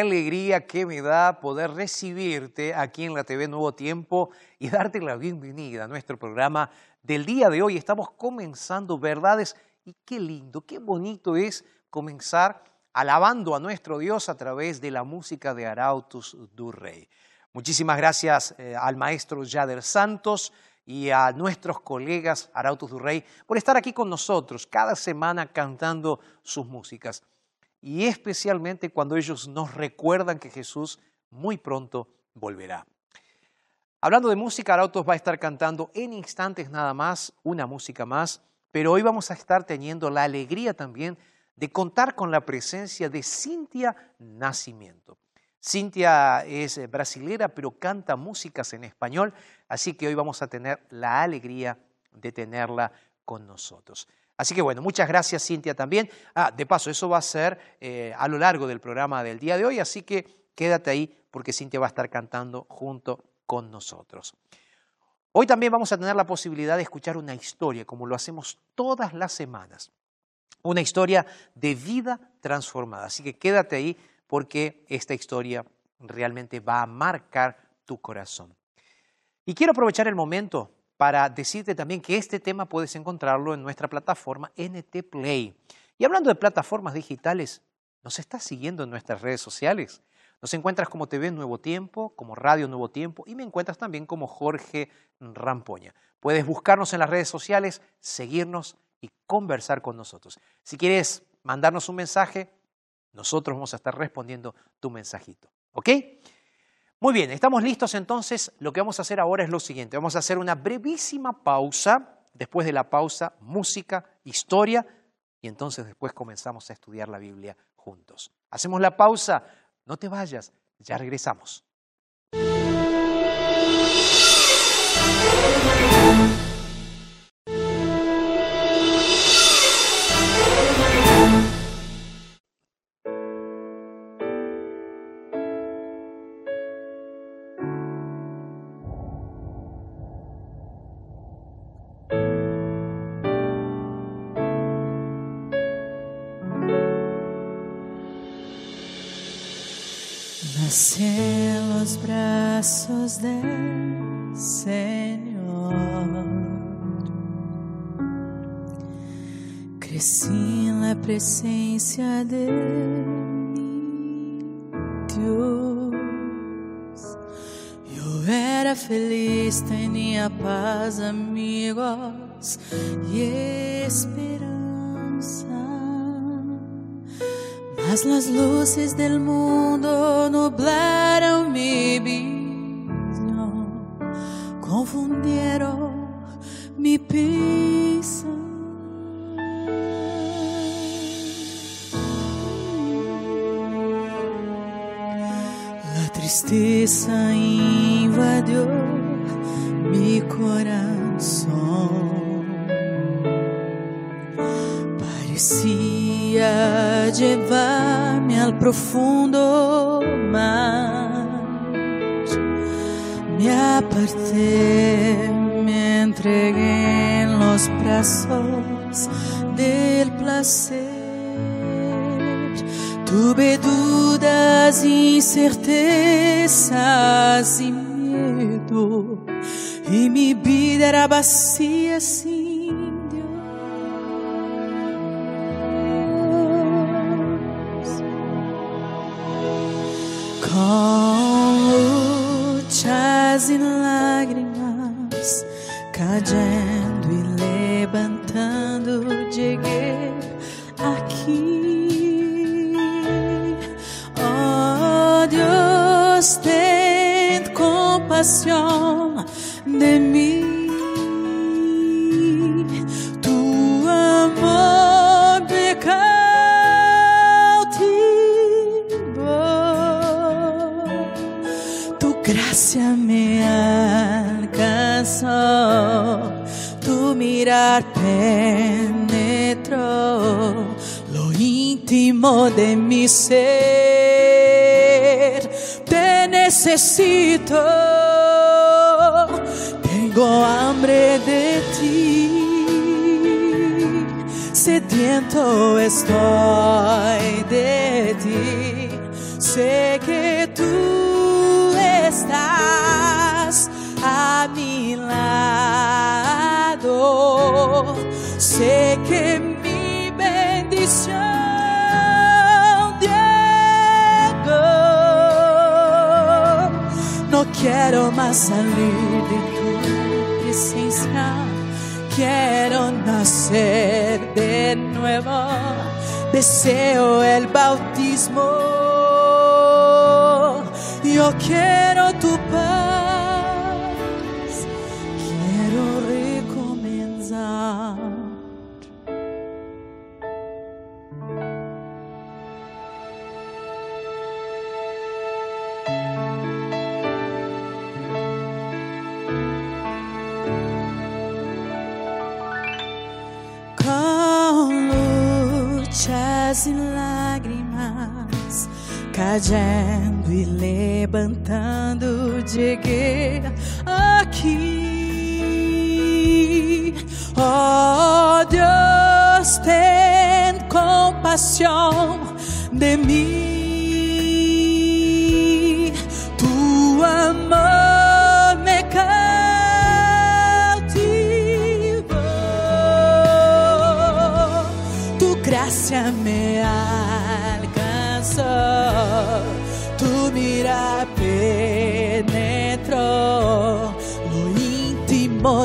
Alegría que me da poder recibirte aquí en la TV Nuevo Tiempo y darte la bienvenida a nuestro programa del día de hoy. Estamos comenzando verdades y qué lindo, qué bonito es comenzar alabando a nuestro Dios a través de la música de Arautus du Rey. Muchísimas gracias eh, al maestro Yader Santos y a nuestros colegas Arautus du Rey por estar aquí con nosotros cada semana cantando sus músicas y especialmente cuando ellos nos recuerdan que Jesús muy pronto volverá. Hablando de música, Arautos va a estar cantando en instantes nada más, una música más, pero hoy vamos a estar teniendo la alegría también de contar con la presencia de Cintia Nacimiento. Cintia es brasilera, pero canta músicas en español, así que hoy vamos a tener la alegría de tenerla con nosotros. Así que bueno, muchas gracias Cintia también. Ah, de paso, eso va a ser eh, a lo largo del programa del día de hoy, así que quédate ahí porque Cintia va a estar cantando junto con nosotros. Hoy también vamos a tener la posibilidad de escuchar una historia, como lo hacemos todas las semanas. Una historia de vida transformada. Así que quédate ahí porque esta historia realmente va a marcar tu corazón. Y quiero aprovechar el momento para decirte también que este tema puedes encontrarlo en nuestra plataforma NT Play. Y hablando de plataformas digitales, ¿nos estás siguiendo en nuestras redes sociales? Nos encuentras como TV Nuevo Tiempo, como Radio Nuevo Tiempo y me encuentras también como Jorge Rampoña. Puedes buscarnos en las redes sociales, seguirnos y conversar con nosotros. Si quieres mandarnos un mensaje, nosotros vamos a estar respondiendo tu mensajito. ¿Ok? Muy bien, estamos listos entonces. Lo que vamos a hacer ahora es lo siguiente. Vamos a hacer una brevísima pausa. Después de la pausa, música, historia. Y entonces después comenzamos a estudiar la Biblia juntos. Hacemos la pausa. No te vayas. Ya regresamos. de Deus. Eu era feliz, tinha paz, amigos e esperança. Mas as luzes do mundo nublaram mi visão, confundiram me. Tristeza invadió mi corazón. Parecía llevarme al profundo mar. Me aparté, me entregué en los brazos del placer. Tuve dudas, incertezas y miedo, y mi vida era vacía de mi ser. Te necesito, tengo hambre de ti. Sediento estoy de ti. Sé que tú estás a mi lado. Sé que quiero más salir de tu presencia. Quiero nacer de nuevo. Deseo el bautismo. Yo quiero tu cayendo y levantando, llegué aquí. Oh Dios, ten compasión de mí.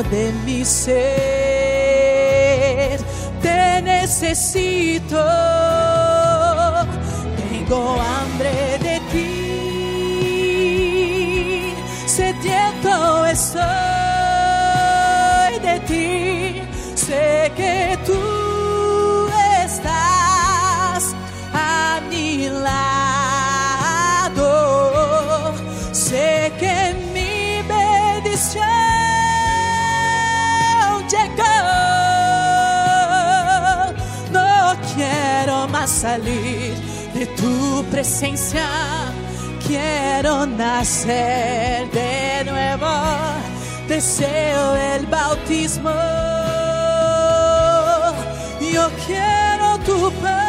De mi ser. Te necesito. Presencia. Quiero nacer de nuevo. Deseo el bautismo. Yo quiero tu paz.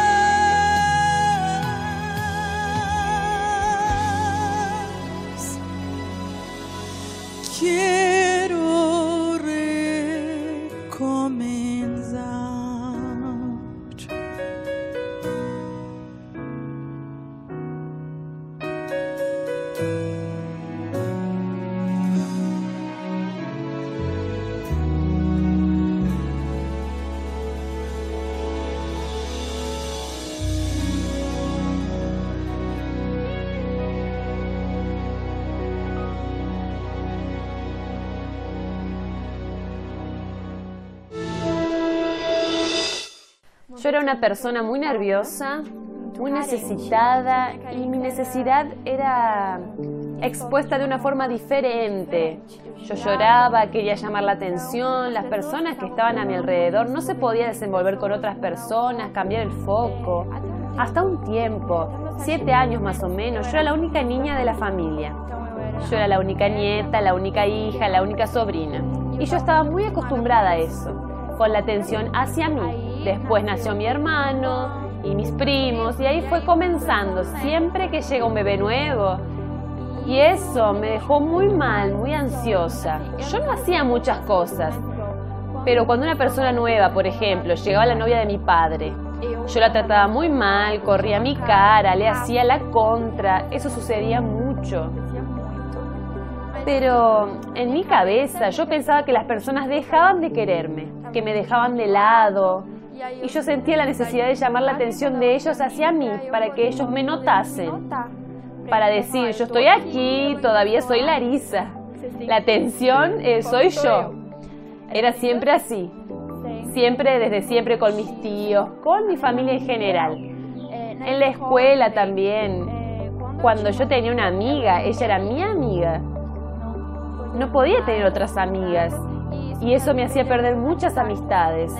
Yo era una persona muy nerviosa, muy necesitada y mi necesidad era expuesta de una forma diferente. Yo lloraba, quería llamar la atención, las personas que estaban a mi alrededor no se podía desenvolver con otras personas, cambiar el foco. Hasta un tiempo, siete años más o menos, yo era la única niña de la familia. Yo era la única nieta, la única hija, la única sobrina. Y yo estaba muy acostumbrada a eso, con la atención hacia mí. Después nació mi hermano y mis primos y ahí fue comenzando, siempre que llega un bebé nuevo. Y eso me dejó muy mal, muy ansiosa. Yo no hacía muchas cosas, pero cuando una persona nueva, por ejemplo, llegaba la novia de mi padre, yo la trataba muy mal, corría mi cara, le hacía la contra, eso sucedía mucho. Pero en mi cabeza yo pensaba que las personas dejaban de quererme, que me dejaban de lado. Y yo sentía la necesidad de llamar la atención de ellos hacia mí para que ellos me notasen. Para decir, yo estoy aquí, todavía soy Larisa. La atención eh, soy yo. Era siempre así. Siempre, desde siempre con mis tíos, con mi familia en general. En la escuela también. Cuando yo tenía una amiga, ella era mi amiga no podía tener otras amigas y eso me hacía perder muchas amistades.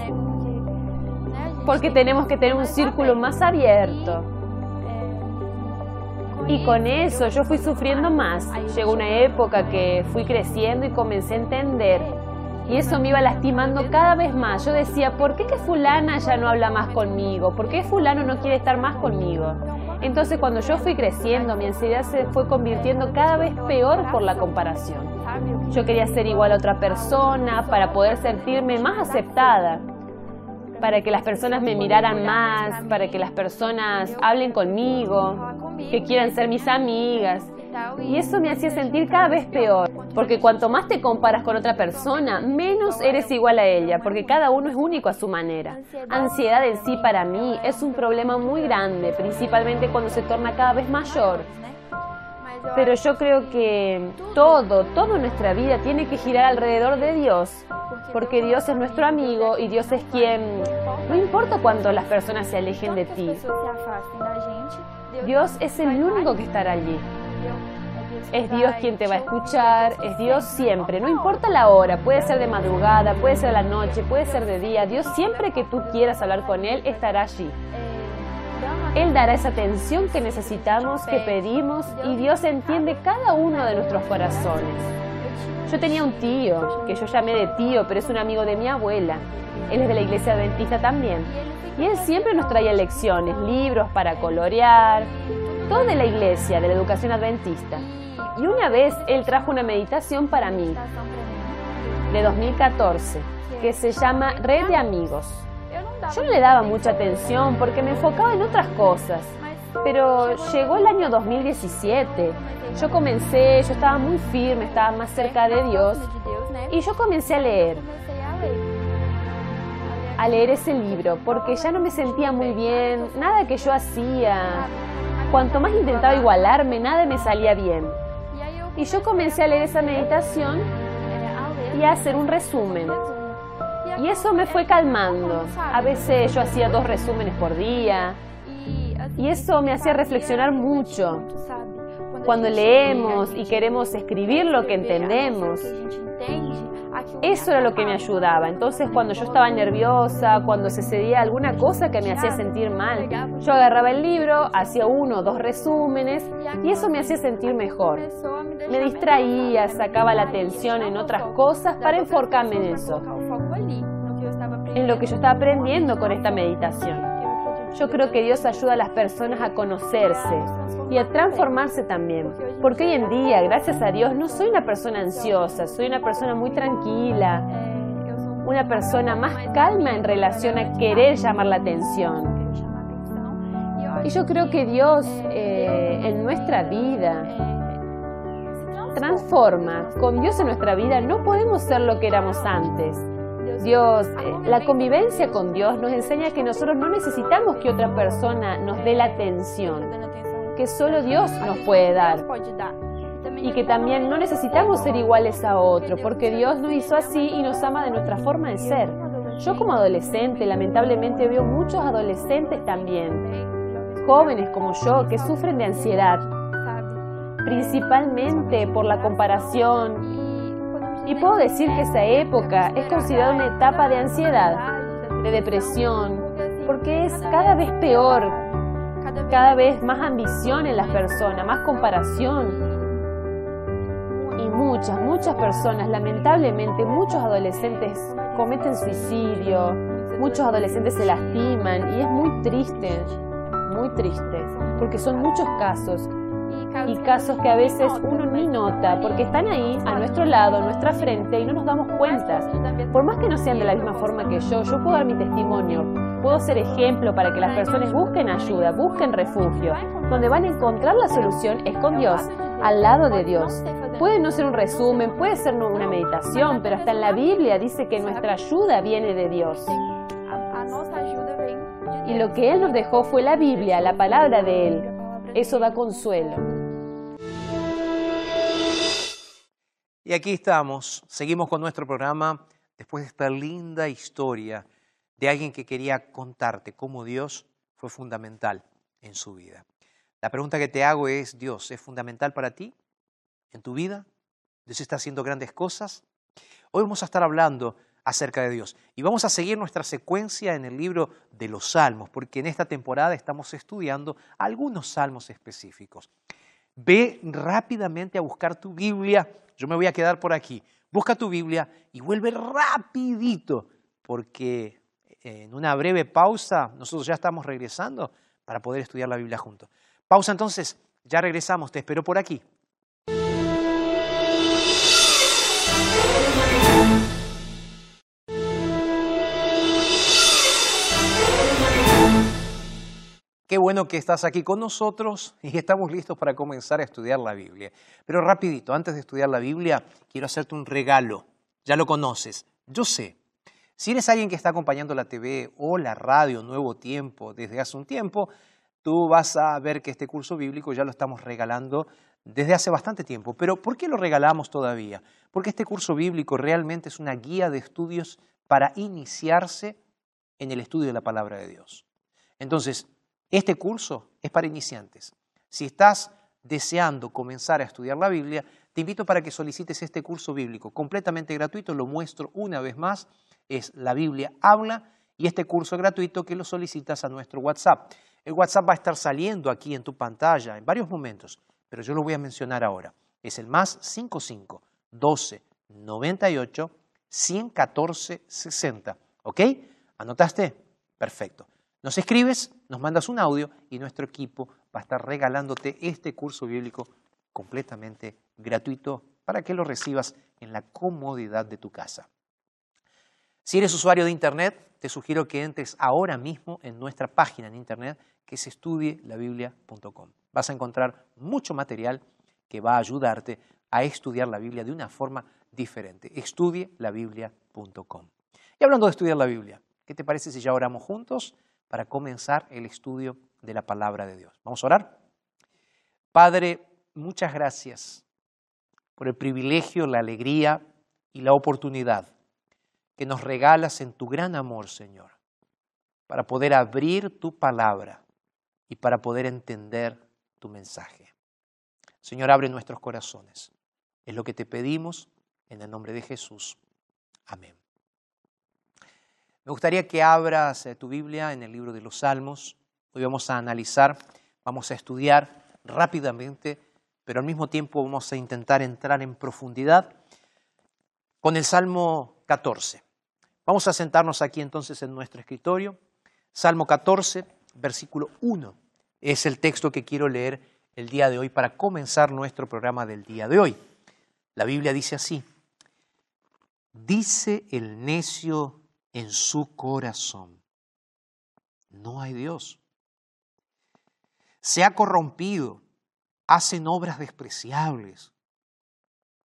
Porque tenemos que tener un círculo más abierto. Y con eso yo fui sufriendo más. Llegó una época que fui creciendo y comencé a entender. Y eso me iba lastimando cada vez más. Yo decía, ¿por qué que fulana ya no habla más conmigo? ¿Por qué fulano no quiere estar más conmigo? Entonces cuando yo fui creciendo, mi ansiedad se fue convirtiendo cada vez peor por la comparación. Yo quería ser igual a otra persona para poder sentirme más aceptada, para que las personas me miraran más, para que las personas hablen conmigo, que quieran ser mis amigas. Y eso me hacía sentir cada vez peor, porque cuanto más te comparas con otra persona, menos eres igual a ella, porque cada uno es único a su manera. Ansiedad en sí para mí es un problema muy grande, principalmente cuando se torna cada vez mayor. Pero yo creo que todo, toda nuestra vida tiene que girar alrededor de Dios, porque Dios es nuestro amigo y Dios es quien, no importa cuánto las personas se alejen de ti, Dios es el único que estará allí. Es Dios quien te va a escuchar, es Dios siempre, no importa la hora, puede ser de madrugada, puede ser de la noche, puede ser de día, Dios siempre que tú quieras hablar con Él estará allí. Él dará esa atención que necesitamos, que pedimos y Dios entiende cada uno de nuestros corazones. Yo tenía un tío, que yo llamé de tío, pero es un amigo de mi abuela. Él es de la iglesia adventista también. Y él siempre nos traía lecciones, libros para colorear, todo de la iglesia, de la educación adventista. Y una vez él trajo una meditación para mí, de 2014, que se llama Red de Amigos. Yo no le daba mucha atención porque me enfocaba en otras cosas. Pero llegó el año 2017. Yo comencé, yo estaba muy firme, estaba más cerca de Dios. Y yo comencé a leer. A leer ese libro, porque ya no me sentía muy bien, nada que yo hacía. Cuanto más intentaba igualarme, nada me salía bien. Y yo comencé a leer esa meditación y a hacer un resumen. Y eso me fue calmando. A veces yo hacía dos resúmenes por día. Y eso me hacía reflexionar mucho. Cuando leemos y queremos escribir lo que entendemos, eso era lo que me ayudaba. Entonces cuando yo estaba nerviosa, cuando se cedía alguna cosa que me hacía sentir mal, yo agarraba el libro, hacía uno o dos resúmenes y eso me hacía sentir mejor. Me distraía, sacaba la atención en otras cosas para enfocarme en eso, en lo que yo estaba aprendiendo con esta meditación. Yo creo que Dios ayuda a las personas a conocerse y a transformarse también. Porque hoy en día, gracias a Dios, no soy una persona ansiosa, soy una persona muy tranquila, una persona más calma en relación a querer llamar la atención. Y yo creo que Dios eh, en nuestra vida transforma. Con Dios en nuestra vida no podemos ser lo que éramos antes. Dios, eh, la convivencia con Dios nos enseña que nosotros no necesitamos que otra persona nos dé la atención, que solo Dios nos puede dar. Y que también no necesitamos ser iguales a otro, porque Dios nos hizo así y nos ama de nuestra forma de ser. Yo como adolescente lamentablemente veo muchos adolescentes también, jóvenes como yo, que sufren de ansiedad, principalmente por la comparación. Y puedo decir que esa época es considerada una etapa de ansiedad, de depresión, porque es cada vez peor, cada vez más ambición en las personas, más comparación. Y muchas, muchas personas, lamentablemente, muchos adolescentes cometen suicidio, muchos adolescentes se lastiman y es muy triste, muy triste, porque son muchos casos y casos que a veces uno ni nota porque están ahí a nuestro lado, a nuestra frente y no nos damos cuenta. Por más que no sean de la misma forma que yo, yo puedo dar mi testimonio, puedo ser ejemplo para que las personas busquen ayuda, busquen refugio. Donde van a encontrar la solución es con Dios, al lado de Dios. Puede no ser un resumen, puede ser una meditación, pero hasta en la Biblia dice que nuestra ayuda viene de Dios. Y lo que Él nos dejó fue la Biblia, la palabra de Él. Eso da consuelo. Y aquí estamos, seguimos con nuestro programa después de esta linda historia de alguien que quería contarte cómo Dios fue fundamental en su vida. La pregunta que te hago es, Dios, ¿es fundamental para ti en tu vida? ¿Dios está haciendo grandes cosas? Hoy vamos a estar hablando acerca de Dios y vamos a seguir nuestra secuencia en el libro de los Salmos, porque en esta temporada estamos estudiando algunos salmos específicos. Ve rápidamente a buscar tu Biblia yo me voy a quedar por aquí. Busca tu Biblia y vuelve rapidito, porque en una breve pausa nosotros ya estamos regresando para poder estudiar la Biblia juntos. Pausa entonces, ya regresamos, te espero por aquí. Qué bueno que estás aquí con nosotros y estamos listos para comenzar a estudiar la Biblia. Pero rapidito, antes de estudiar la Biblia, quiero hacerte un regalo. Ya lo conoces. Yo sé. Si eres alguien que está acompañando la TV o la radio Nuevo Tiempo desde hace un tiempo, tú vas a ver que este curso bíblico ya lo estamos regalando desde hace bastante tiempo. Pero ¿por qué lo regalamos todavía? Porque este curso bíblico realmente es una guía de estudios para iniciarse en el estudio de la palabra de Dios. Entonces, este curso es para iniciantes. Si estás deseando comenzar a estudiar la Biblia, te invito para que solicites este curso bíblico completamente gratuito. Lo muestro una vez más. Es la Biblia habla y este curso gratuito que lo solicitas a nuestro WhatsApp. El WhatsApp va a estar saliendo aquí en tu pantalla en varios momentos, pero yo lo voy a mencionar ahora. Es el más 55 12 98 114 60. ¿Ok? ¿Anotaste? Perfecto. Nos escribes, nos mandas un audio y nuestro equipo va a estar regalándote este curso bíblico completamente gratuito para que lo recibas en la comodidad de tu casa. Si eres usuario de Internet, te sugiero que entres ahora mismo en nuestra página en Internet que es estudielabiblia.com. Vas a encontrar mucho material que va a ayudarte a estudiar la Biblia de una forma diferente. Estudielabiblia.com. Y hablando de estudiar la Biblia, ¿qué te parece si ya oramos juntos? Para comenzar el estudio de la palabra de Dios. Vamos a orar. Padre, muchas gracias por el privilegio, la alegría y la oportunidad que nos regalas en tu gran amor, Señor, para poder abrir tu palabra y para poder entender tu mensaje. Señor, abre nuestros corazones. Es lo que te pedimos en el nombre de Jesús. Amén. Me gustaría que abras eh, tu Biblia en el libro de los Salmos. Hoy vamos a analizar, vamos a estudiar rápidamente, pero al mismo tiempo vamos a intentar entrar en profundidad con el Salmo 14. Vamos a sentarnos aquí entonces en nuestro escritorio. Salmo 14, versículo 1 es el texto que quiero leer el día de hoy para comenzar nuestro programa del día de hoy. La Biblia dice así, dice el necio en su corazón. No hay Dios. Se ha corrompido, hacen obras despreciables.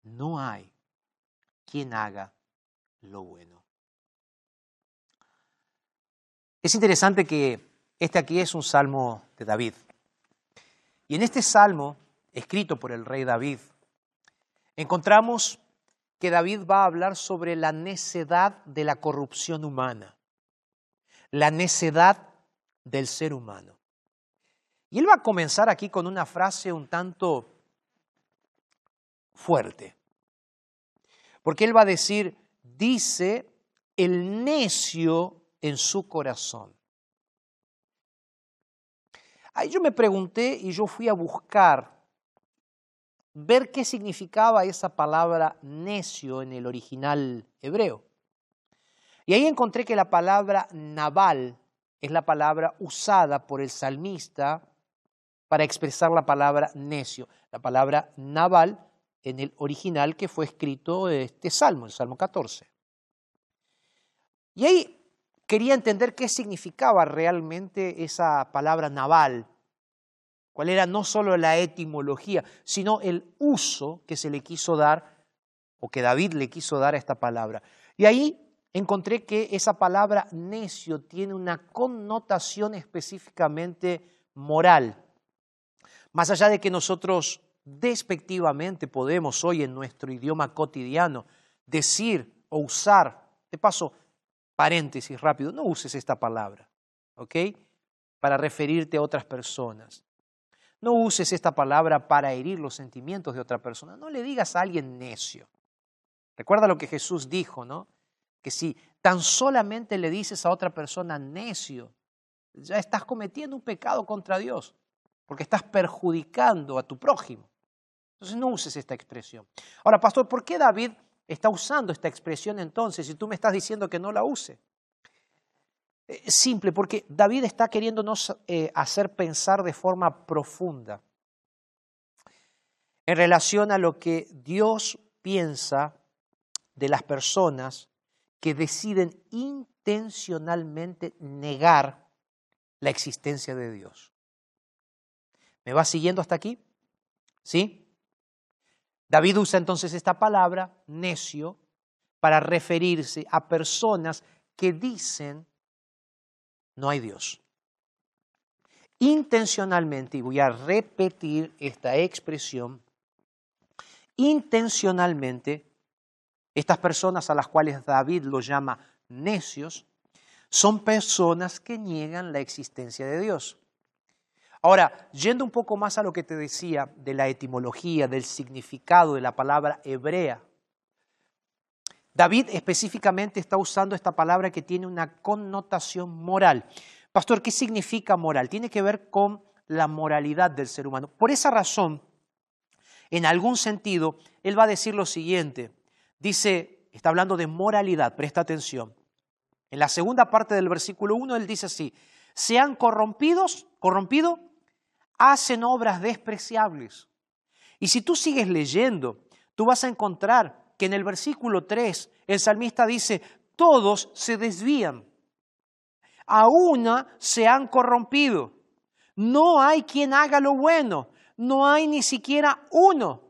No hay quien haga lo bueno. Es interesante que este aquí es un salmo de David. Y en este salmo, escrito por el rey David, encontramos que David va a hablar sobre la necedad de la corrupción humana, la necedad del ser humano. Y él va a comenzar aquí con una frase un tanto fuerte, porque él va a decir, dice el necio en su corazón. Ahí yo me pregunté y yo fui a buscar ver qué significaba esa palabra necio en el original hebreo. Y ahí encontré que la palabra naval es la palabra usada por el salmista para expresar la palabra necio. La palabra naval en el original que fue escrito este salmo, el Salmo 14. Y ahí quería entender qué significaba realmente esa palabra naval, cuál era no solo la etimología, sino el uso que se le quiso dar o que David le quiso dar a esta palabra. Y ahí encontré que esa palabra necio tiene una connotación específicamente moral. Más allá de que nosotros despectivamente podemos hoy en nuestro idioma cotidiano decir o usar, de paso, paréntesis rápido, no uses esta palabra, ¿ok? Para referirte a otras personas. No uses esta palabra para herir los sentimientos de otra persona. No le digas a alguien necio. Recuerda lo que Jesús dijo, ¿no? Que si tan solamente le dices a otra persona necio, ya estás cometiendo un pecado contra Dios, porque estás perjudicando a tu prójimo. Entonces no uses esta expresión. Ahora, pastor, ¿por qué David está usando esta expresión entonces si tú me estás diciendo que no la use? Eh, simple, porque David está queriéndonos eh, hacer pensar de forma profunda en relación a lo que Dios piensa de las personas que deciden intencionalmente negar la existencia de Dios. ¿Me vas siguiendo hasta aquí? ¿Sí? David usa entonces esta palabra, necio, para referirse a personas que dicen no hay Dios. Intencionalmente, y voy a repetir esta expresión, intencionalmente, estas personas a las cuales David lo llama necios, son personas que niegan la existencia de Dios. Ahora, yendo un poco más a lo que te decía de la etimología, del significado de la palabra hebrea, David específicamente está usando esta palabra que tiene una connotación moral. Pastor, ¿qué significa moral? Tiene que ver con la moralidad del ser humano. Por esa razón, en algún sentido, él va a decir lo siguiente. Dice, está hablando de moralidad, presta atención. En la segunda parte del versículo 1, él dice así, sean corrompidos, corrompido hacen obras despreciables. Y si tú sigues leyendo, tú vas a encontrar que en el versículo 3 el salmista dice, todos se desvían, a una se han corrompido, no hay quien haga lo bueno, no hay ni siquiera uno.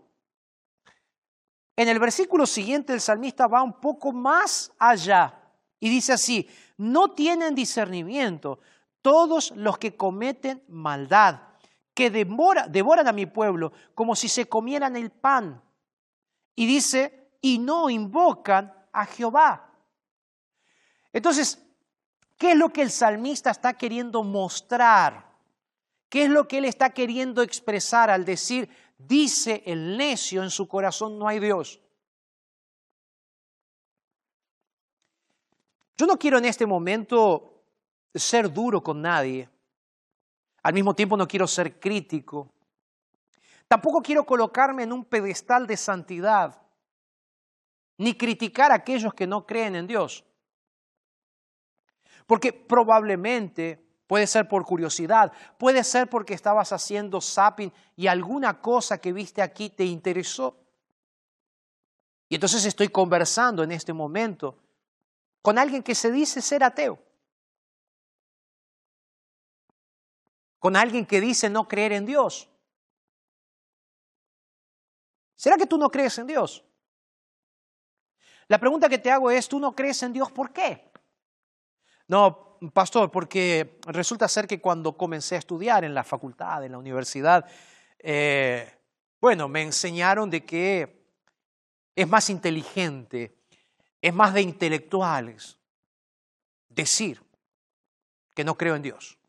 En el versículo siguiente el salmista va un poco más allá y dice así, no tienen discernimiento todos los que cometen maldad que devoran a mi pueblo como si se comieran el pan. Y dice, y no invocan a Jehová. Entonces, ¿qué es lo que el salmista está queriendo mostrar? ¿Qué es lo que él está queriendo expresar al decir, dice el necio en su corazón no hay Dios? Yo no quiero en este momento ser duro con nadie. Al mismo tiempo no quiero ser crítico. Tampoco quiero colocarme en un pedestal de santidad, ni criticar a aquellos que no creen en Dios. Porque probablemente puede ser por curiosidad, puede ser porque estabas haciendo zapping y alguna cosa que viste aquí te interesó. Y entonces estoy conversando en este momento con alguien que se dice ser ateo. con alguien que dice no creer en Dios. ¿Será que tú no crees en Dios? La pregunta que te hago es, ¿tú no crees en Dios por qué? No, pastor, porque resulta ser que cuando comencé a estudiar en la facultad, en la universidad, eh, bueno, me enseñaron de que es más inteligente, es más de intelectuales decir que no creo en Dios.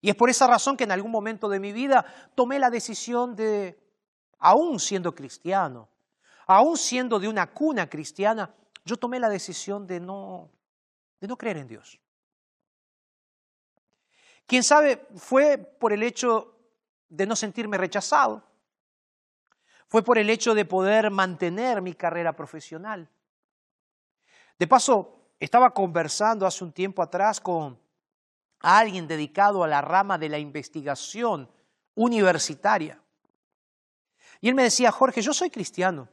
Y es por esa razón que en algún momento de mi vida tomé la decisión de, aún siendo cristiano, aún siendo de una cuna cristiana, yo tomé la decisión de no, de no creer en Dios. Quién sabe, fue por el hecho de no sentirme rechazado, fue por el hecho de poder mantener mi carrera profesional. De paso, estaba conversando hace un tiempo atrás con alguien dedicado a la rama de la investigación universitaria. Y él me decía, Jorge, yo soy cristiano.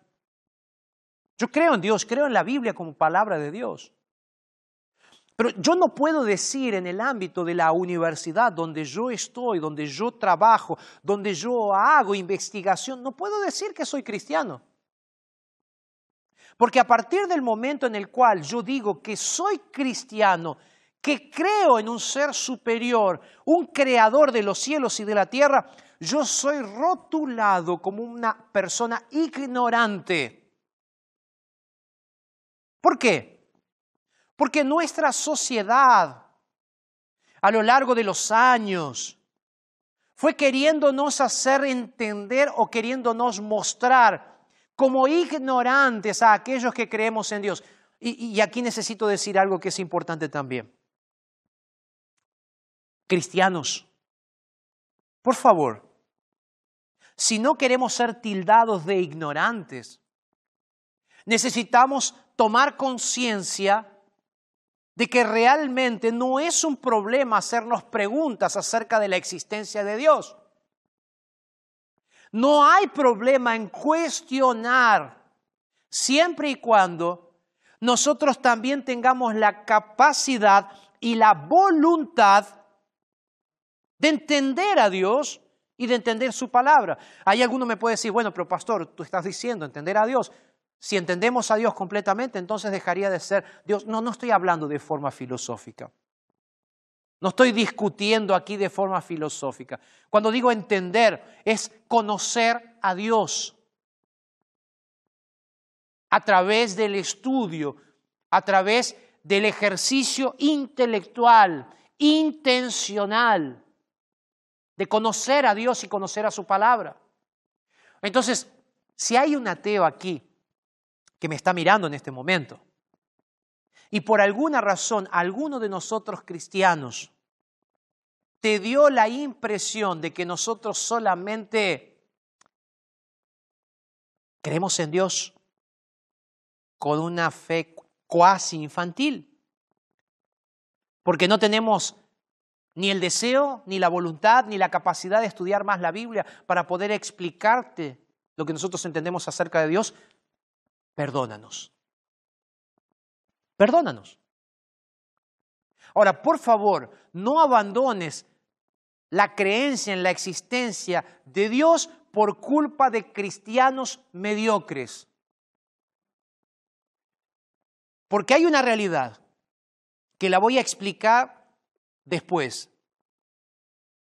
Yo creo en Dios, creo en la Biblia como palabra de Dios. Pero yo no puedo decir en el ámbito de la universidad donde yo estoy, donde yo trabajo, donde yo hago investigación, no puedo decir que soy cristiano. Porque a partir del momento en el cual yo digo que soy cristiano, que creo en un ser superior, un creador de los cielos y de la tierra, yo soy rotulado como una persona ignorante. ¿Por qué? Porque nuestra sociedad, a lo largo de los años, fue queriéndonos hacer entender o queriéndonos mostrar como ignorantes a aquellos que creemos en Dios. Y, y, aquí necesito decir algo que es importante también. Cristianos, por favor, si no queremos ser tildados de ignorantes, necesitamos tomar conciencia de que realmente no es un problema hacernos preguntas acerca de la existencia de Dios. No hay problema en cuestionar siempre y cuando nosotros también tengamos la capacidad y la voluntad de entender a Dios y de entender su palabra. Hay alguno me puede decir, bueno, pero pastor, tú estás diciendo entender a Dios. Si entendemos a Dios completamente, entonces dejaría de ser Dios. No, no estoy hablando de forma filosófica. No estoy discutiendo aquí de forma filosófica. Cuando digo entender, es conocer a Dios a través del estudio, a través del ejercicio intelectual, intencional, de conocer a Dios y conocer a su palabra. Entonces, si hay un ateo aquí que me está mirando en este momento. Y por alguna razón, alguno de nosotros cristianos te dio la impresión de que nosotros solamente creemos en Dios con una fe cuasi infantil, porque no tenemos ni el deseo, ni la voluntad, ni la capacidad de estudiar más la Biblia para poder explicarte lo que nosotros entendemos acerca de Dios, perdónanos. Perdónanos. Ahora, por favor, no abandones la creencia en la existencia de Dios por culpa de cristianos mediocres. Porque hay una realidad que la voy a explicar después.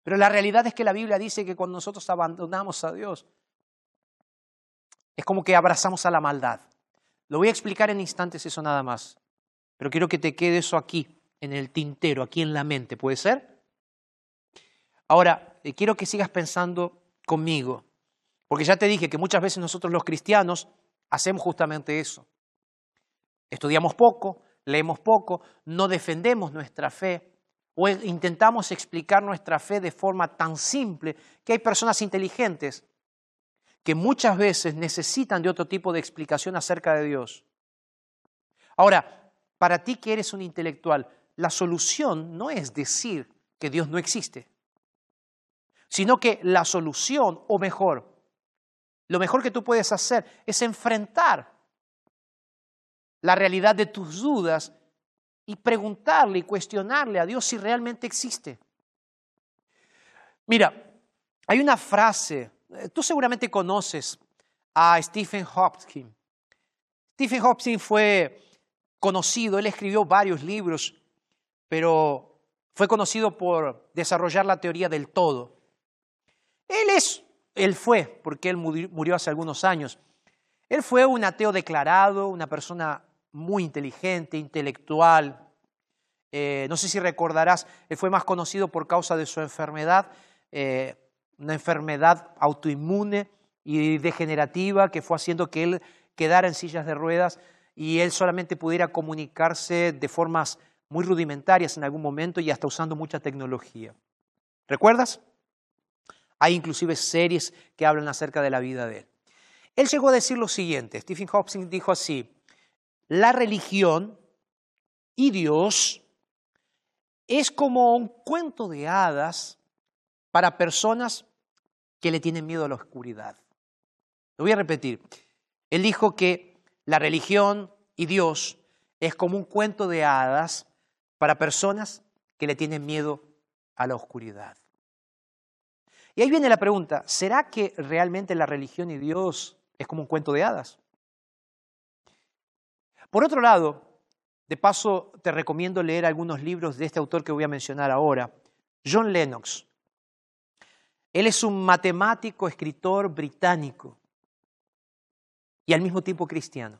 Pero la realidad es que la Biblia dice que cuando nosotros abandonamos a Dios, es como que abrazamos a la maldad. Lo voy a explicar en instantes eso nada más. Pero quiero que te quede eso aquí, en el tintero, aquí en la mente. ¿Puede ser? Ahora, eh, quiero que sigas pensando conmigo. Porque ya te dije que muchas veces nosotros los cristianos hacemos justamente eso. Estudiamos poco, leemos poco, no defendemos nuestra fe o intentamos explicar nuestra fe de forma tan simple que hay personas inteligentes que muchas veces necesitan de otro tipo de explicación acerca de Dios. Ahora, para ti que eres un intelectual, la solución no es decir que Dios no existe, sino que la solución, o mejor, lo mejor que tú puedes hacer es enfrentar la realidad de tus dudas y preguntarle y cuestionarle a Dios si realmente existe. Mira, hay una frase tú seguramente conoces a Stephen Hopkins. Stephen Hopkins fue conocido, él escribió varios libros, pero fue conocido por desarrollar la teoría del todo. Él es él fue, porque él murió hace algunos años. Él fue un ateo declarado, una persona muy inteligente, intelectual. Eh, no sé si recordarás, él fue más conocido por causa de su enfermedad, eh, una enfermedad autoinmune y degenerativa que fue haciendo que él quedara en sillas de ruedas y él solamente pudiera comunicarse de formas muy rudimentarias en algún momento y hasta usando mucha tecnología. ¿Recuerdas? Hay inclusive series que hablan acerca de la vida de él. Él llegó a decir lo siguiente, Stephen Hawking dijo así, la religión y Dios es como un cuento de hadas para personas que le tienen miedo a la oscuridad. Lo voy a repetir. Él dijo que la religión y Dios es como un cuento de hadas para personas que le tienen miedo a la oscuridad. Y ahí viene la pregunta, ¿será que realmente la religión y Dios es como un cuento de hadas? Por otro lado, de paso te recomiendo leer algunos libros de este autor que voy a mencionar ahora, John Lennox. Él es un matemático, escritor británico y al mismo tiempo cristiano.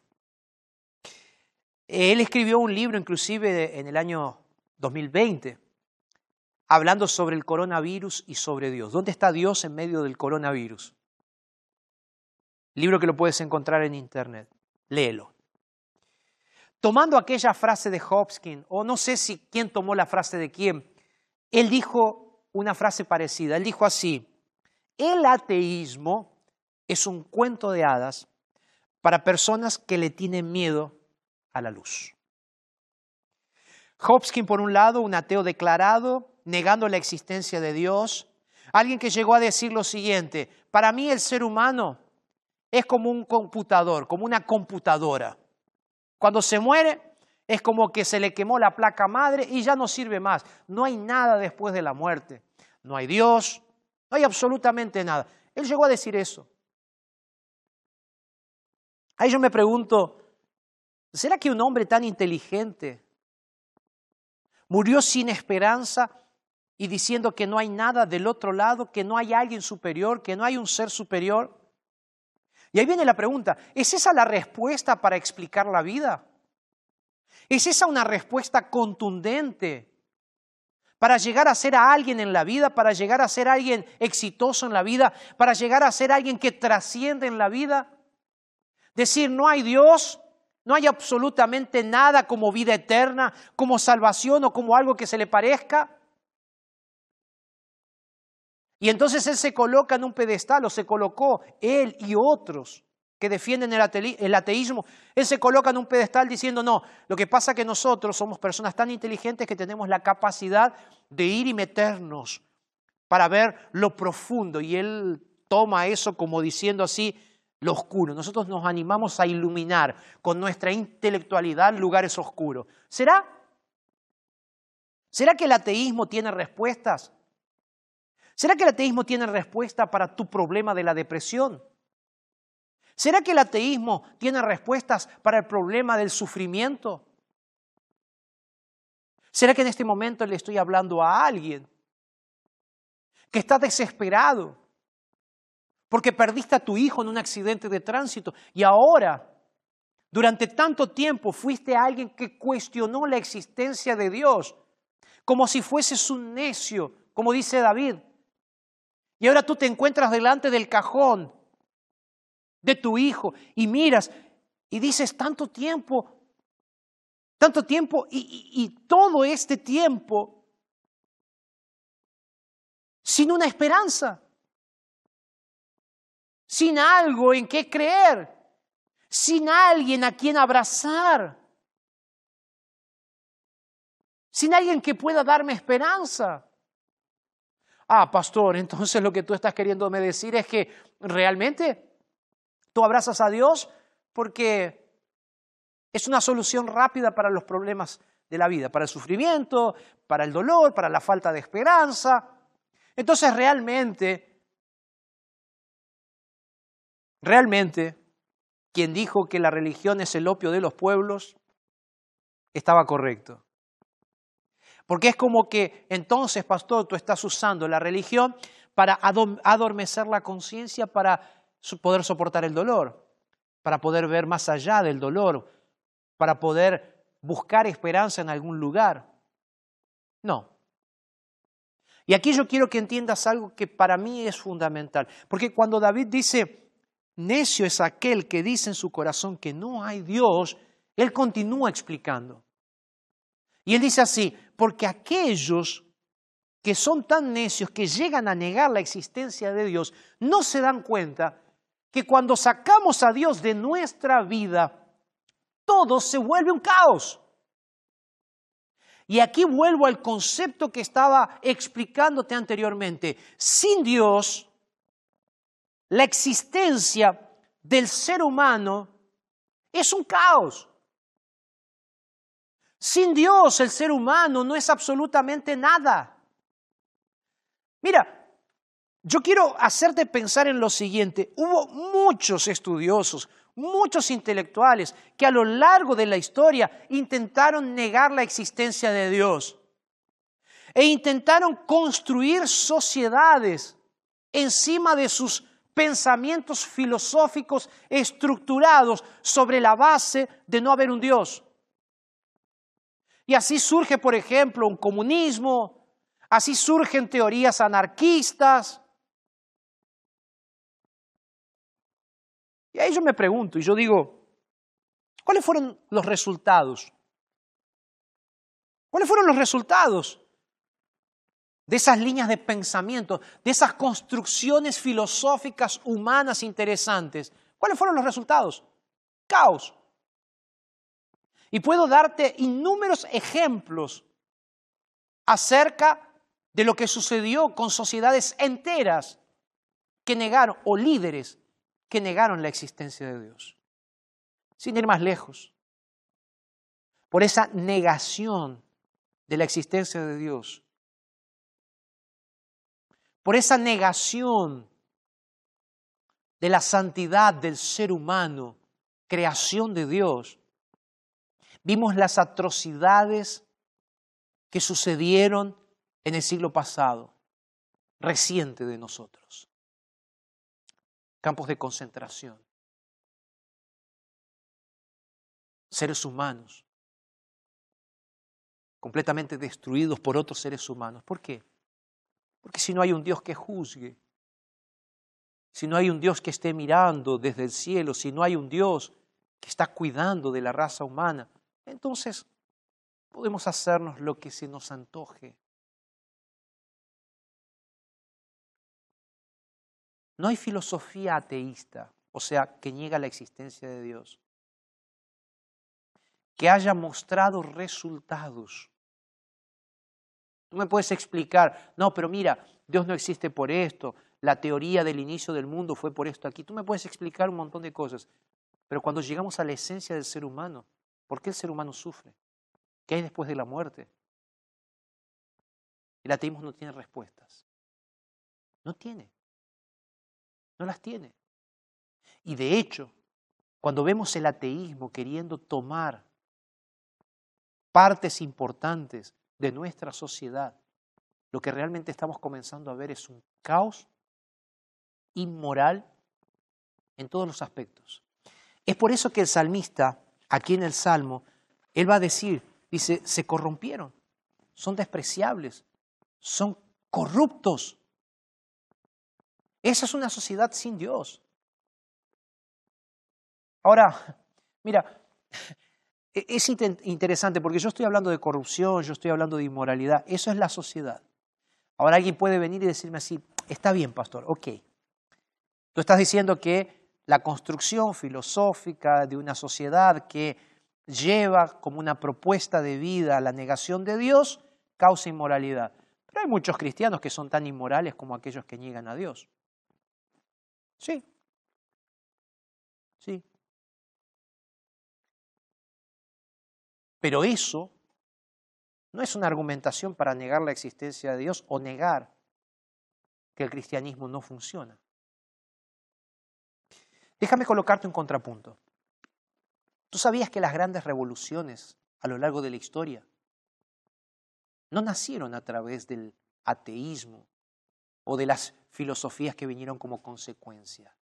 Él escribió un libro inclusive en el año 2020 hablando sobre el coronavirus y sobre Dios. ¿Dónde está Dios en medio del coronavirus? Libro que lo puedes encontrar en internet. Léelo. Tomando aquella frase de Hopkins, o no sé si quién tomó la frase de quién, él dijo una frase parecida. Él dijo así, el ateísmo es un cuento de hadas para personas que le tienen miedo a la luz. Hopkins, por un lado, un ateo declarado, negando la existencia de Dios. Alguien que llegó a decir lo siguiente, para mí el ser humano es como un computador, como una computadora. Cuando se muere es como que se le quemó la placa madre y ya no sirve más. No hay nada después de la muerte. No hay Dios, no hay absolutamente nada. Él llegó a decir eso. Ahí yo me pregunto, ¿será que un hombre tan inteligente murió sin esperanza y diciendo que no hay nada del otro lado, que no hay alguien superior, que no hay un ser superior? Y ahí viene la pregunta, ¿es esa la respuesta para explicar la vida? ¿Es esa una respuesta contundente para llegar a ser a alguien en la vida, para llegar a ser alguien exitoso en la vida, para llegar a ser alguien que trasciende en la vida? Decir, no hay Dios, no hay absolutamente nada como vida eterna, como salvación o como algo que se le parezca. Y entonces Él se coloca en un pedestal, o se colocó Él y otros que defienden el ateísmo, Él se coloca en un pedestal diciendo, no, lo que pasa es que nosotros somos personas tan inteligentes que tenemos la capacidad de ir y meternos para ver lo profundo. Y Él toma eso como diciendo así, lo oscuro. Nosotros nos animamos a iluminar con nuestra intelectualidad lugares oscuros. ¿Será? ¿Será que el ateísmo tiene respuestas? ¿Será que el ateísmo tiene respuesta para tu problema de la depresión? ¿Será que el ateísmo tiene respuestas para el problema del sufrimiento? ¿Será que en este momento le estoy hablando a alguien que está desesperado porque perdiste a tu hijo en un accidente de tránsito y ahora, durante tanto tiempo, fuiste alguien que cuestionó la existencia de Dios como si fueses un necio, como dice David? Y ahora tú te encuentras delante del cajón de tu hijo y miras y dices tanto tiempo, tanto tiempo y, todo este tiempo sin una esperanza, sin algo en qué creer, sin alguien a quien abrazar, sin alguien que pueda darme esperanza. Ah, pastor, entonces lo que tú estás queriéndome decir es que realmente tú abrazas a Dios porque es una solución rápida para los problemas de la vida, para el sufrimiento, para el dolor, para la falta de esperanza. Entonces realmente, realmente, quien dijo que la religión es el opio de los pueblos, estaba correcto. Porque es como que entonces, pastor, tú estás usando la religión para adormecer la conciencia, para poder soportar el dolor, para poder ver más allá del dolor, para poder buscar esperanza en algún lugar. No. Y aquí yo quiero que entiendas algo que para mí es fundamental, porque cuando David dice, necio es aquel que dice en su corazón que no hay Dios, él continúa explicando. Y él dice así, porque aquellos que son tan necios que llegan a negar la existencia de Dios, no se dan cuenta que cuando sacamos a Dios de nuestra vida, todo se vuelve un caos. Y aquí vuelvo al concepto que estaba explicándote anteriormente. Sin Dios, la existencia del ser humano es un caos. Sin Dios, el ser humano no es absolutamente nada. Mira, yo quiero hacerte pensar en lo siguiente. Hubo muchos estudiosos, muchos intelectuales que a lo largo de la historia intentaron negar la existencia de Dios e intentaron construir sociedades encima de sus pensamientos filosóficos estructurados sobre la base de no haber un Dios. Y así surge, por ejemplo, un comunismo, Así surgen teorías anarquistas. Y ahí yo me pregunto y yo digo, ¿cuáles fueron los resultados? ¿Cuáles fueron los resultados de esas líneas de pensamiento, de esas construcciones filosóficas humanas interesantes? ¿Cuáles fueron los resultados? Caos. Y puedo darte innúmeros ejemplos acerca de lo que sucedió con sociedades enteras que negaron, o líderes que negaron la existencia de Dios. Sin ir más lejos, por esa negación de la existencia de Dios, por esa negación de la santidad del ser humano, creación de Dios, vimos las atrocidades que sucedieron en el siglo pasado, reciente de nosotros. Campos de concentración. Seres humanos completamente destruidos por otros seres humanos. ¿Por qué? Porque si no hay un Dios que juzgue, si no hay un Dios que esté mirando desde el cielo, si no hay un Dios que está cuidando de la raza humana, entonces podemos hacernos lo que se nos antoje. No hay filosofía ateísta, o sea, que niega la existencia de Dios, que haya mostrado resultados. Tú me puedes explicar, no, pero mira, Dios no existe por esto, la teoría del inicio del mundo fue por esto aquí. Tú me puedes explicar un montón de cosas, pero cuando llegamos a la esencia del ser humano, ¿por qué el ser humano sufre? ¿Qué hay después de la muerte? El ateísmo no tiene respuestas. No tiene. No las tiene. Y de hecho, cuando vemos el ateísmo queriendo tomar partes importantes de nuestra sociedad, lo que realmente estamos comenzando a ver es un caos inmoral en todos los aspectos. Es por eso que el salmista, aquí en el Salmo, él va a decir, dice, se corrompieron, son despreciables, son corruptos, esa es una sociedad sin Dios. Ahora, mira, e-, es interesante porque yo estoy hablando de corrupción, yo estoy hablando de inmoralidad, eso es la sociedad. Ahora alguien puede venir y decirme así, está bien, pastor, ok. Tú estás diciendo que la construcción filosófica de una sociedad que lleva como una propuesta de vida la negación de Dios causa inmoralidad. Pero hay muchos cristianos que son tan inmorales como aquellos que niegan a Dios. Sí. Sí. Pero eso no es una argumentación para negar la existencia de Dios o negar que el cristianismo no funciona. Déjame colocarte un contrapunto. ¿Tú sabías que las grandes revoluciones a lo largo de la historia no nacieron a través del ateísmo o de las filosofías que vinieron como consecuencia.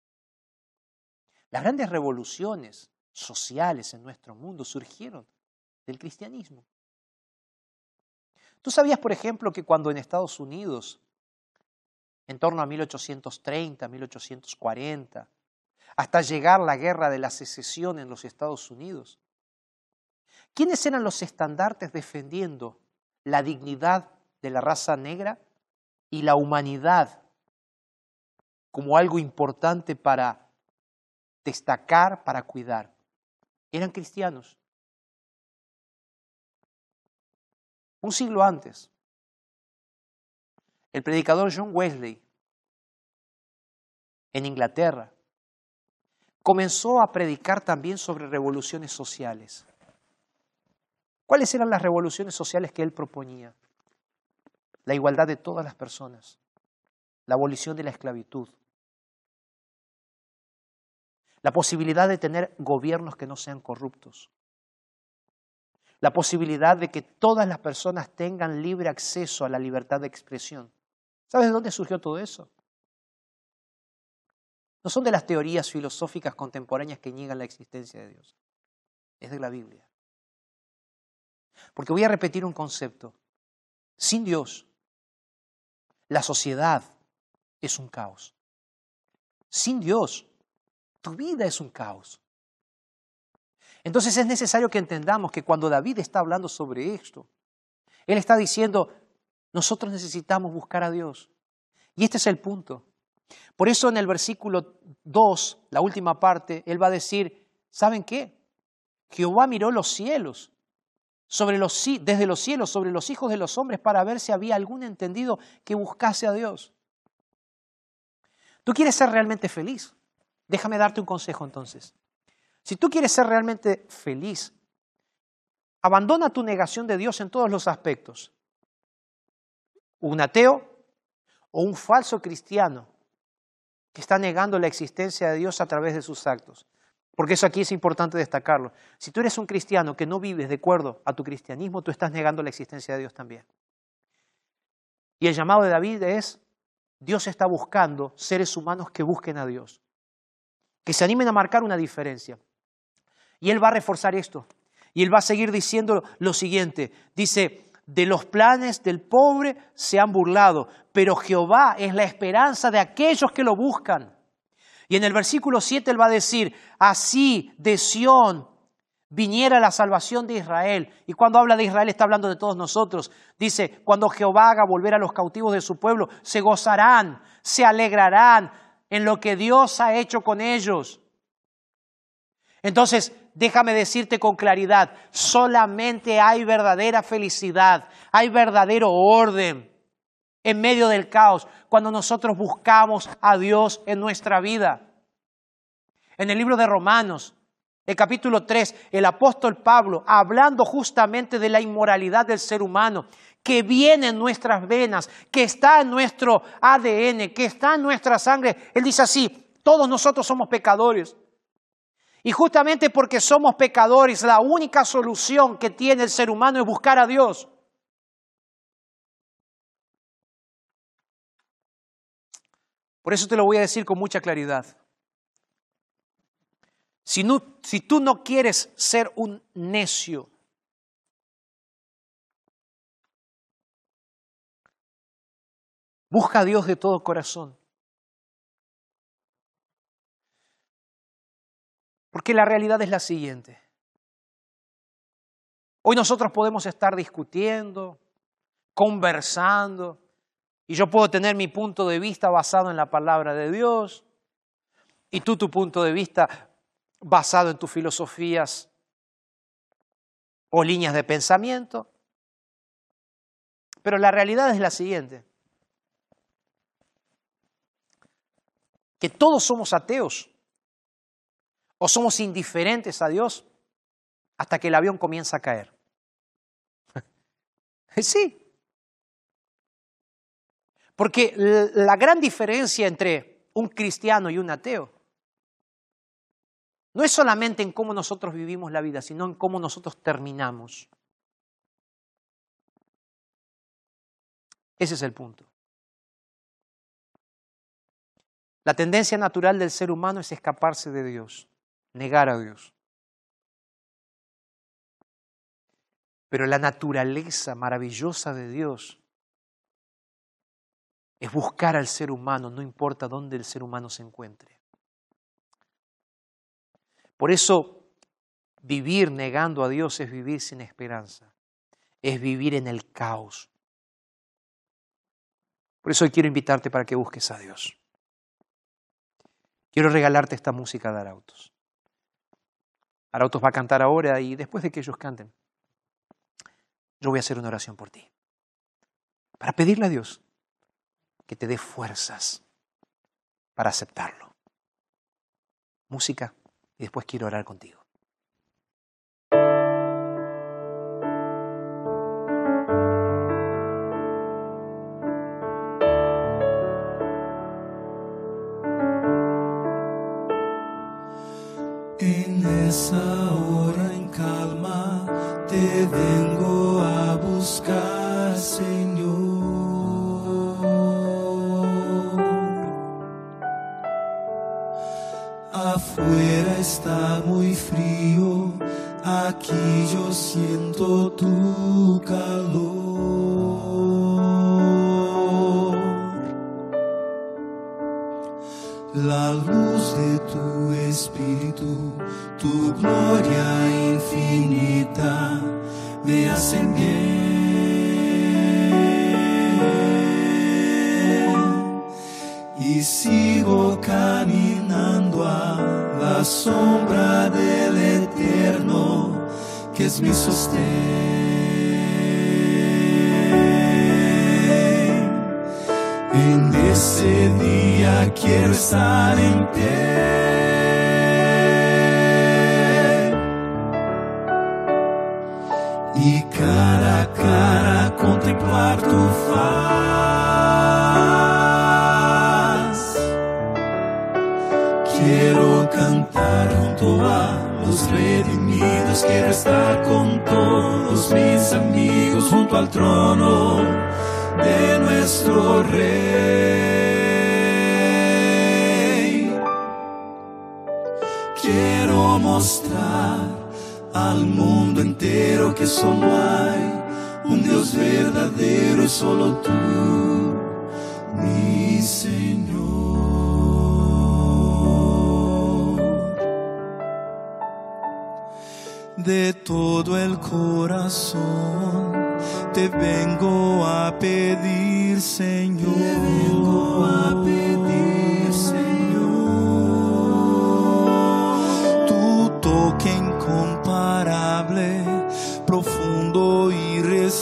Las grandes revoluciones sociales en nuestro mundo surgieron del cristianismo. ¿Tú sabías, por ejemplo, que cuando en Estados Unidos, en torno a 1830, 1840, hasta llegar la guerra de la secesión en los Estados Unidos, ¿quiénes eran los estandartes defendiendo la dignidad de la raza negra y la humanidad como algo importante para destacar, para cuidar? Eran cristianos. Un siglo antes, el predicador John Wesley, en Inglaterra, comenzó a predicar también sobre revoluciones sociales. ¿Cuáles eran las revoluciones sociales que él proponía? La igualdad de todas las personas, la abolición de la esclavitud, la posibilidad de tener gobiernos que no sean corruptos, la posibilidad de que todas las personas tengan libre acceso a la libertad de expresión. ¿Sabes de dónde surgió todo eso? No son de las teorías filosóficas contemporáneas que niegan la existencia de Dios. Es de la Biblia. Porque voy a repetir un concepto. Sin Dios, la sociedad es un caos. Sin Dios, tu vida es un caos. Entonces es necesario que entendamos que cuando David está hablando sobre esto, él está diciendo, nosotros necesitamos buscar a Dios. Y este es el punto. Por eso en el versículo 2, la última parte, él va a decir, ¿saben qué? Jehová miró los cielos, desde los cielos, sobre los hijos de los hombres, para ver si había algún entendido que buscase a Dios. ¿Tú quieres ser realmente feliz? Déjame darte un consejo entonces. Si tú quieres ser realmente feliz, abandona tu negación de Dios en todos los aspectos. Un ateo o un falso cristiano que está negando la existencia de Dios a través de sus actos. Porque eso aquí es importante destacarlo. Si tú eres un cristiano que no vives de acuerdo a tu cristianismo, tú estás negando la existencia de Dios también. Y el llamado de David es, Dios está buscando seres humanos que busquen a Dios, que se animen a marcar una diferencia. Y él va a reforzar esto. Y él va a seguir diciendo lo siguiente. Dice, de los planes del pobre se han burlado, pero Jehová es la esperanza de aquellos que lo buscan. Y en el versículo 7 él va a decir, así de Sión viniera la salvación de Israel. Y cuando habla de Israel está hablando de todos nosotros. Dice, cuando Jehová haga volver a los cautivos de su pueblo, se gozarán, se alegrarán en lo que Dios ha hecho con ellos. Entonces, déjame decirte con claridad, solamente hay verdadera felicidad, hay verdadero orden en medio del caos cuando nosotros buscamos a Dios en nuestra vida. En el libro de Romanos, el capítulo 3, el apóstol Pablo, hablando justamente de la inmoralidad del ser humano, que viene en nuestras venas, que está en nuestro ADN, que está en nuestra sangre, él dice así, todos nosotros somos pecadores. Y justamente porque somos pecadores, la única solución que tiene el ser humano es buscar a Dios. Por eso te lo voy a decir con mucha claridad. Si, tú no quieres ser un necio, busca a Dios de todo corazón. Porque la realidad es la siguiente. Hoy nosotros podemos estar discutiendo, conversando, y yo puedo tener mi punto de vista basado en la palabra de Dios, y tú tu punto de vista basado en tus filosofías o líneas de pensamiento. Pero la realidad es la siguiente, que todos somos ateos o somos indiferentes a Dios hasta que el avión comienza a caer. sí. Porque la gran diferencia entre un cristiano y un ateo no es solamente en cómo nosotros vivimos la vida, sino en cómo nosotros terminamos. Ese es el punto. La tendencia natural del ser humano es escaparse de Dios, negar a Dios. Pero la naturaleza maravillosa de Dios es buscar al ser humano, no importa dónde el ser humano se encuentre. Por eso, vivir negando a Dios es vivir sin esperanza, es vivir en el caos. Por eso hoy quiero invitarte para que busques a Dios. Quiero regalarte esta música de Arautos. Arautos va a cantar ahora y después de que ellos canten, yo voy a hacer una oración por ti. Para pedirle a Dios que te dé fuerzas para aceptarlo. Música y después quiero orar contigo. Esa hora en calma te vengo a buscar, Señor. Afuera está muy frío, aquí yo siento tu calor. Tu gloria infinita, me hacen bien. Y sigo caminando a la sombra del eterno, que es mi sostén. En ese día quiero estar en pie. Y cara a cara contemplar tu faz. Quiero cantar junto a los redimidos, quiero estar con todos mis amigos junto al trono de nuestro rey. Quiero mostrar al mundo entero que solo hay un Dios verdadero y solo tú, mi Señor. De todo el corazón te vengo a pedir, Señor. Te vengo a pedir,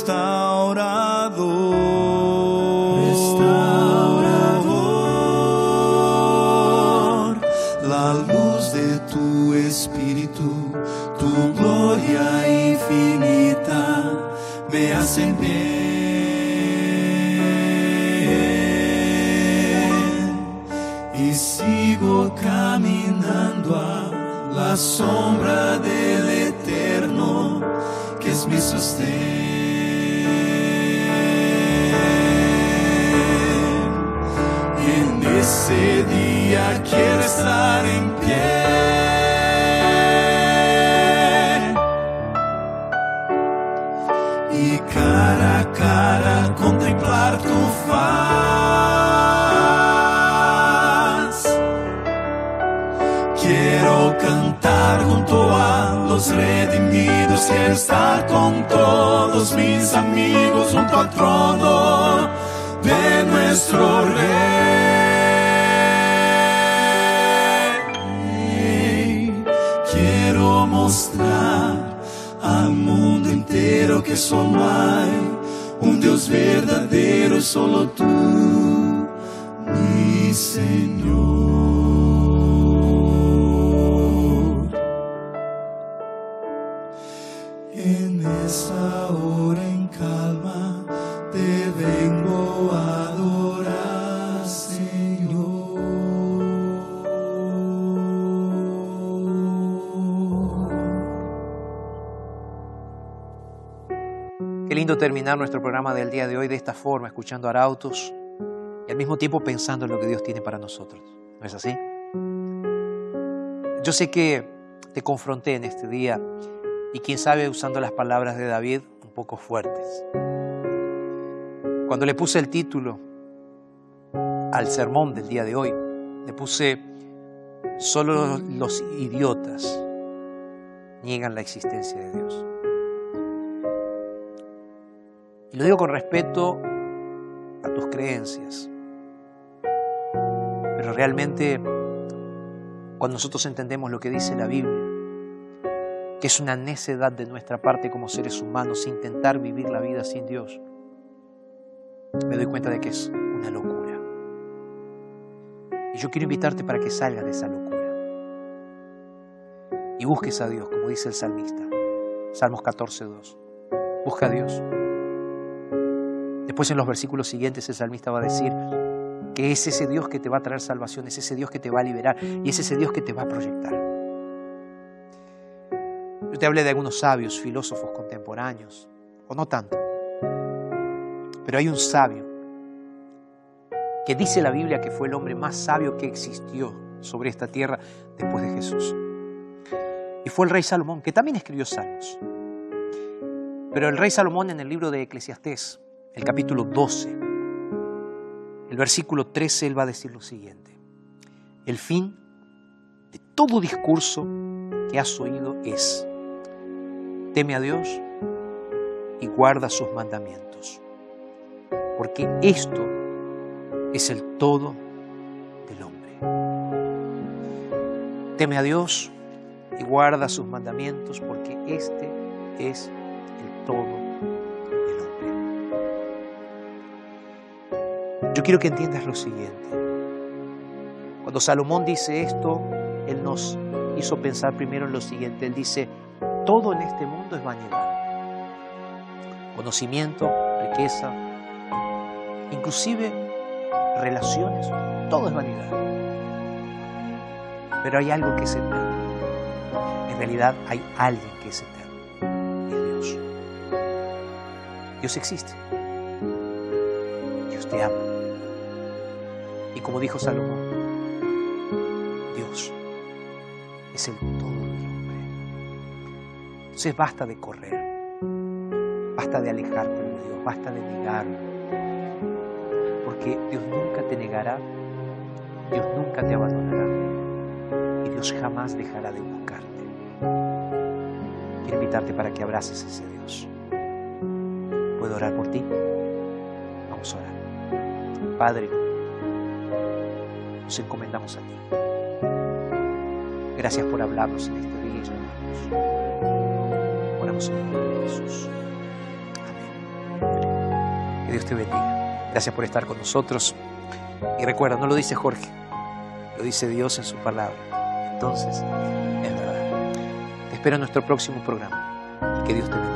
y restaurador. La luz de tu espíritu, tu gloria infinita me hacen bien y sigo caminando a la sombra del eterno que es mi sostén. Ese día quiero estar en pie. y cara a cara contemplar tu faz. Quiero cantar junto a los redimidos, quiero estar con todos mis amigos junto al de nuestro rey. Mostrar al mundo entero que solo hay un Dios verdadero, solo tú, lindo terminar nuestro programa del día de hoy de esta forma, escuchando arautos y al mismo tiempo pensando en lo que Dios tiene para nosotros. ¿No es así? Yo sé que te confronté en este día y quién sabe usando las palabras de David un poco fuertes. Cuando le puse el título al sermón del día de hoy, le puse solo los idiotas niegan la existencia de Dios. Y lo digo con respeto a tus creencias. Pero realmente, cuando nosotros entendemos lo que dice la Biblia, que es una necedad de nuestra parte como seres humanos intentar vivir la vida sin Dios, me doy cuenta de que es una locura. Y yo quiero invitarte para que salgas de esa locura y busques a Dios, como dice el salmista. Salmos 14, 2. Busca a Dios. Después en los versículos siguientes el salmista va a decir que es ese Dios que te va a traer salvación, es ese Dios que te va a liberar y es ese Dios que te va a proyectar. Yo te hablé de algunos sabios, filósofos contemporáneos, o no tanto, pero hay un sabio que dice la Biblia que fue el hombre más sabio que existió sobre esta tierra después de Jesús. Y fue el rey Salomón, que también escribió salmos. Pero el rey Salomón en el libro de Eclesiastés, el capítulo 12, el versículo 13, él va a decir lo siguiente. El fin de todo discurso que has oído es, teme a Dios y guarda sus mandamientos, porque esto es el todo del hombre. Teme a Dios y guarda sus mandamientos, porque este es el todo Yo quiero que entiendas lo siguiente. Cuando Salomón dice esto, él nos hizo pensar primero en lo siguiente. Él dice, todo en este mundo es vanidad. Conocimiento, riqueza, inclusive relaciones, todo es vanidad. Pero hay algo que es eterno. En realidad hay alguien que es eterno. Y es Dios. Dios existe. Dios te ama. Y como dijo Salomón, Dios es el todo del hombre. Entonces basta de correr. Basta de alejarte de Dios. Basta de negarlo. Porque Dios nunca te negará. Dios nunca te abandonará. Y Dios jamás dejará de buscarte. Quiero invitarte para que abraces a ese Dios. ¿Puedo orar por ti? Vamos a orar. Padre, nos encomendamos a ti. Gracias por hablarnos en este día y llamarnos. Oramos en el nombre de Jesús. Amén. Que Dios te bendiga. Gracias por estar con nosotros. Y recuerda, no lo dice Jorge, lo dice Dios en su palabra. Entonces, es verdad. Te espero en nuestro próximo programa. Que Dios te bendiga.